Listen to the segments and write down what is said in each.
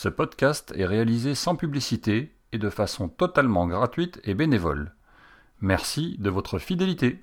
Ce podcast est réalisé sans publicité et de façon totalement gratuite et bénévole. Merci de votre fidélité.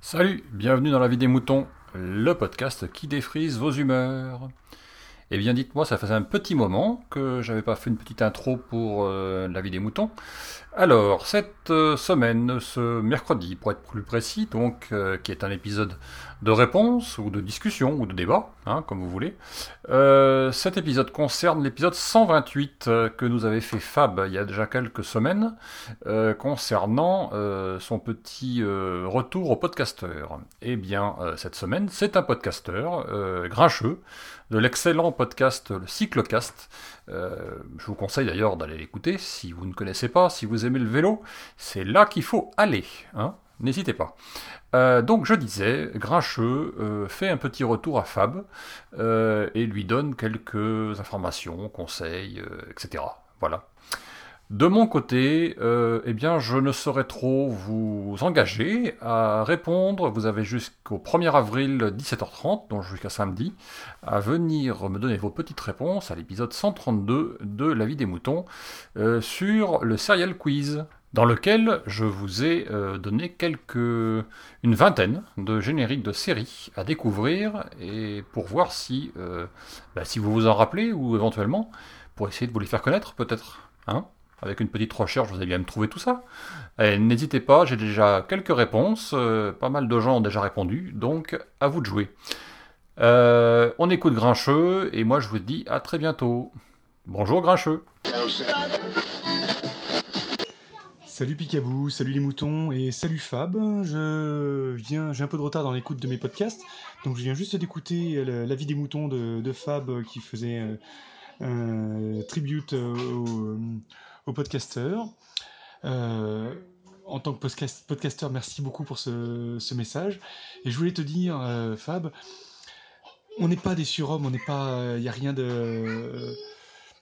Salut, bienvenue dans La vie des moutons, le podcast qui défrise vos humeurs. Eh bien, dites-moi, ça faisait un petit moment que j'avais pas fait une petite intro pour euh, la vie des moutons. Alors, cette euh, semaine, ce mercredi, pour être plus précis, donc, euh, qui est un épisode de réponse ou de discussion ou de débat, hein, comme vous voulez. Cet épisode concerne l'épisode 128 euh, que nous avait fait Fab il y a déjà quelques semaines, concernant son petit retour au podcasteur. Eh bien, cette semaine, c'est un podcasteur grincheux de l'excellent podcast le Cyclocast. Euh, je vous conseille d'ailleurs d'aller l'écouter si vous ne connaissez pas, si vous aimez le vélo, c'est là qu'il faut aller. Hein N'hésitez pas. Euh, donc je disais, Grincheux euh, fait un petit retour à Fab et lui donne quelques informations, conseils, etc. Voilà. De mon côté, euh, eh bien, je ne saurais trop vous engager à répondre. Vous avez jusqu'au 1er avril 17h30, donc jusqu'à samedi, à venir me donner vos petites réponses à l'épisode 132 de La vie des moutons euh, sur le serial quiz dans lequel je vous ai euh, donné quelques une vingtaine de génériques de séries à découvrir et pour voir si euh, bah, si vous vous en rappelez ou éventuellement pour essayer de vous les faire connaître peut-être hein avec une petite recherche, vous allez bien me trouver tout ça. N'hésitez pas, j'ai déjà quelques réponses, euh, pas mal de gens ont déjà répondu, donc à vous de jouer. Euh, on écoute Grincheux, et moi je vous dis à très bientôt. Bonjour Grincheux. Salut Picabou, salut les moutons et salut Fab. Je viens, j'ai un peu de retard dans l'écoute de mes podcasts, donc je viens juste d'écouter le- la vie des moutons de, Fab qui faisait euh, un tribute au, au podcasteur. Euh, en tant que podcast, podcasteur, merci beaucoup pour ce, message. Et je voulais te dire, euh, Fab, on n'est pas des surhommes, on n'est pas, il n'y a rien de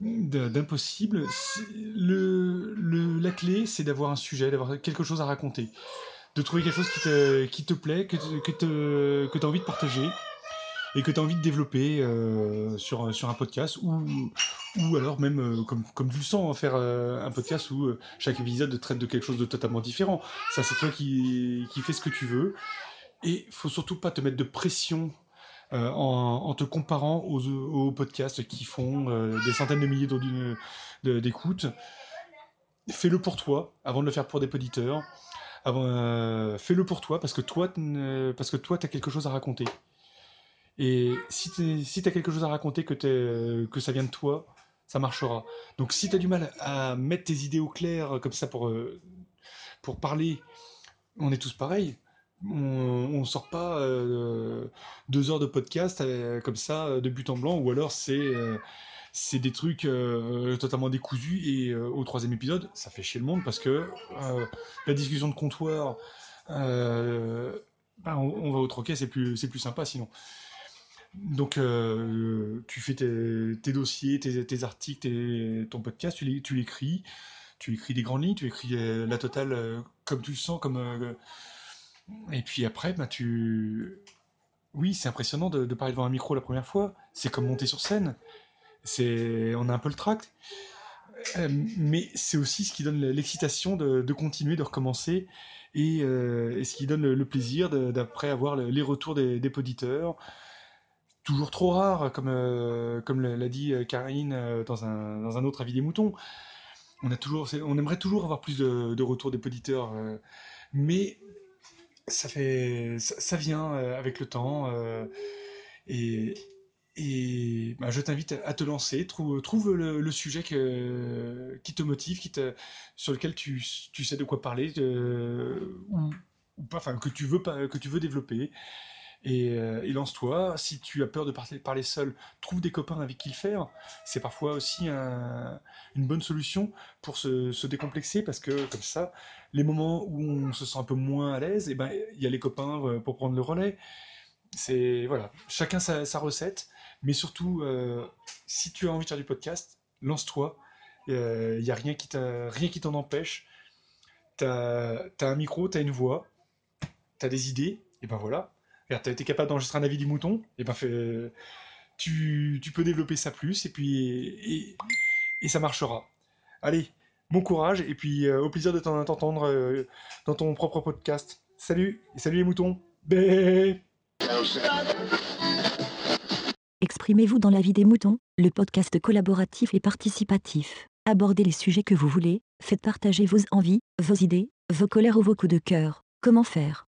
d'impossible. Le, la clé, c'est d'avoir un sujet, d'avoir quelque chose à raconter, de trouver quelque chose qui te, qui te plaît, que, que tu as envie de partager et que tu as envie de développer euh, sur, sur un podcast ou, ou alors même, euh, comme, comme tu le sens, faire euh, un podcast où euh, chaque épisode traite de quelque chose de totalement différent. Ça, c'est toi qui, qui fais ce que tu veux. Et faut surtout pas te mettre de pression euh, en, en te comparant aux, aux podcasts qui font euh, des centaines de milliers d'écoutes. Fais-le pour toi, avant de le faire pour des auditeurs. Euh, fais-le pour toi, parce que toi, euh, parce que toi, t'as quelque chose à raconter. Et si tu as quelque chose à raconter, que, ça vient de toi, ça marchera. Donc si tu as du mal à mettre tes idées au clair, euh, comme ça, pour, euh, pour parler, on est tous pareils. On, on sort pas euh, deux heures de podcast comme ça de but en blanc ou alors c'est des trucs totalement décousus et au troisième épisode ça fait chier le monde parce que la discussion de comptoir ben, on, on va au troquet c'est plus c'est plus sympa sinon donc euh, tu fais tes, dossiers tes, tes articles ton podcast tu l'é- tu l'écris tu écris des grandes lignes tu écris euh, la totale euh, comme tu le sens comme euh, et puis après, bah, tu... Oui, c'est impressionnant de, parler devant un micro la première fois. C'est comme monter sur scène. C'est... On a un peu le tract. Euh, mais c'est aussi ce qui donne l'excitation de, continuer, de recommencer. Et, euh, ce qui donne le, plaisir d'après avoir le- les retours des, des auditeurs. Toujours trop rare, comme, euh, comme l'a dit euh, Karine euh, dans un, dans un autre avis des moutons. On, a toujours, on aimerait toujours avoir plus de, de retours des auditeurs. mais ça fait ça, vient avec le temps et et bah, je t'invite à te lancer trouve, trouve le, sujet que, qui te motive qui te, sur lequel tu, tu sais de quoi parler ou, pas que tu veux que tu veux développer et, euh, et lance-toi si tu as peur de parler, seul trouve des copains avec qui le faire c'est parfois aussi un- une bonne solution pour se, décomplexer parce que comme ça les moments où on se sent un peu moins à l'aise, et ben il y a les copains euh, pour prendre le relais. C'est voilà, chacun sa, recette, mais surtout euh, si tu as envie de faire du podcast, lance-toi. Il n'y a rien qui t'a- rien qui t'en empêche. T'as as un micro, t'as une voix, t'as des idées, et ben voilà. Tu as été capable d'enregistrer un avis des moutons, et ben tu, peux développer ça plus, et puis et, ça marchera. Allez, bon courage, et puis euh, au plaisir de t'entendre euh, dans ton propre podcast. Salut, et salut les moutons. Bé Exprimez-vous dans la vie des moutons, le podcast collaboratif et participatif. Abordez les sujets que vous voulez, faites partager vos envies, vos idées, vos colères ou vos coups de cœur. Comment faire?